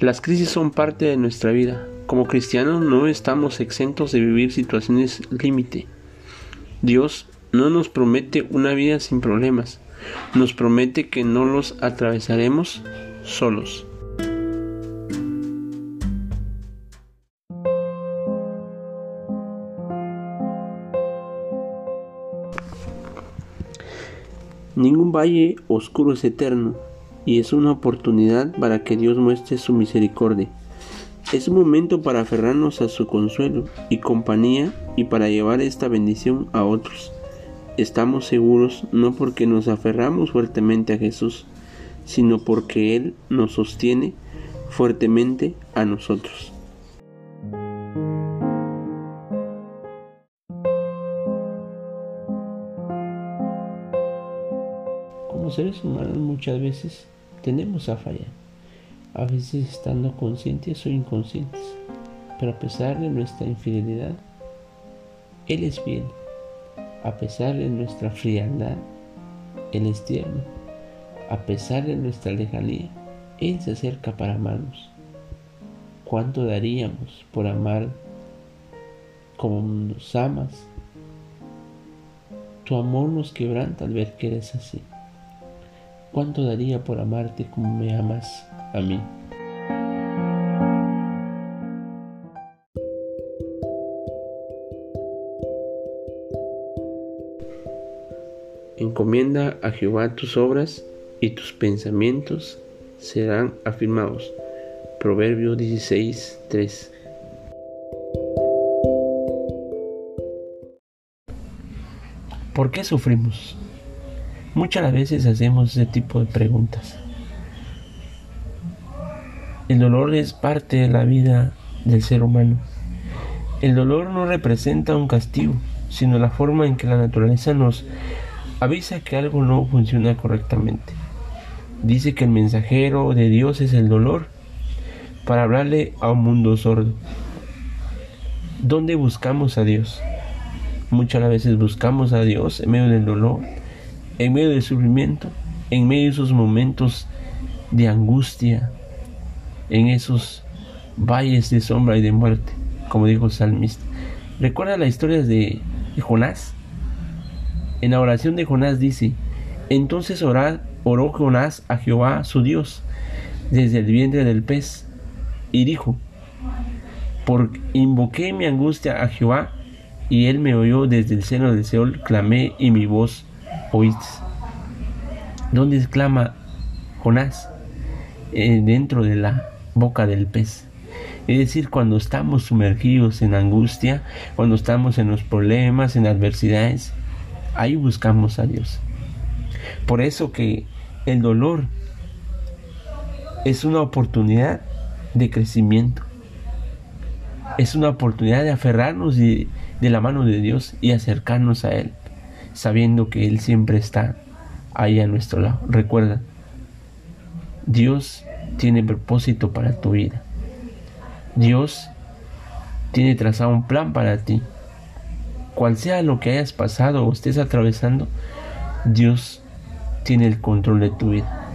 Las crisis son parte de nuestra vida. Como cristianos no estamos exentos de vivir situaciones límite. Dios no nos promete una vida sin problemas, nos promete que no los atravesaremos solos. Ningún valle oscuro es eterno y es una oportunidad para que Dios muestre su misericordia. Es un momento para aferrarnos a su consuelo y compañía y para llevar esta bendición a otros. Estamos seguros no porque nos aferramos fuertemente a Jesús, sino porque Él nos sostiene fuertemente a nosotros. seres humanos muchas veces tenemos a fallar, a veces estando conscientes o inconscientes, pero a pesar de nuestra infidelidad, Él es fiel, a pesar de nuestra frialdad, Él es tierno, a pesar de nuestra lejanía, Él se acerca para amarnos. ¿Cuánto daríamos por amar como nos amas? Tu amor nos quebranta al ver que eres así. ¿Cuánto daría por amarte como me amas a mí? Encomienda a Jehová tus obras y tus pensamientos serán afirmados. Proverbio 16, 3. ¿Por qué sufrimos? Muchas veces hacemos ese tipo de preguntas. El dolor es parte de la vida del ser humano. El dolor no representa un castigo, sino la forma en que la naturaleza nos avisa que algo no funciona correctamente. Dice que el mensajero de Dios es el dolor para hablarle a un mundo sordo. ¿Dónde buscamos a Dios? Muchas veces buscamos a Dios en medio del dolor, en medio del sufrimiento, en medio de esos momentos de angustia, en esos valles de sombra y de muerte, como dijo el salmista. ¿Recuerda la historia de, Jonás? En la oración de Jonás dice, entonces oró Jonás a Jehová su Dios desde el vientre del pez y dijo, por invoqué mi angustia a Jehová y él me oyó desde el seno del Seol, clamé y mi voz oíste. ¿Dónde exclama Jonás? Eh, dentro de la boca del pez. Es decir, cuando estamos sumergidos en angustia, cuando estamos en los problemas, en adversidades, ahí buscamos a Dios. Por eso que el dolor es una oportunidad de crecimiento. Es una oportunidad de aferrarnos de la mano de Dios y acercarnos a Él sabiendo que Él siempre está ahí a nuestro lado. Recuerda, Dios tiene propósito para tu vida. Dios tiene trazado un plan para ti. Cual sea lo que hayas pasado o estés atravesando, Dios tiene el control de tu vida.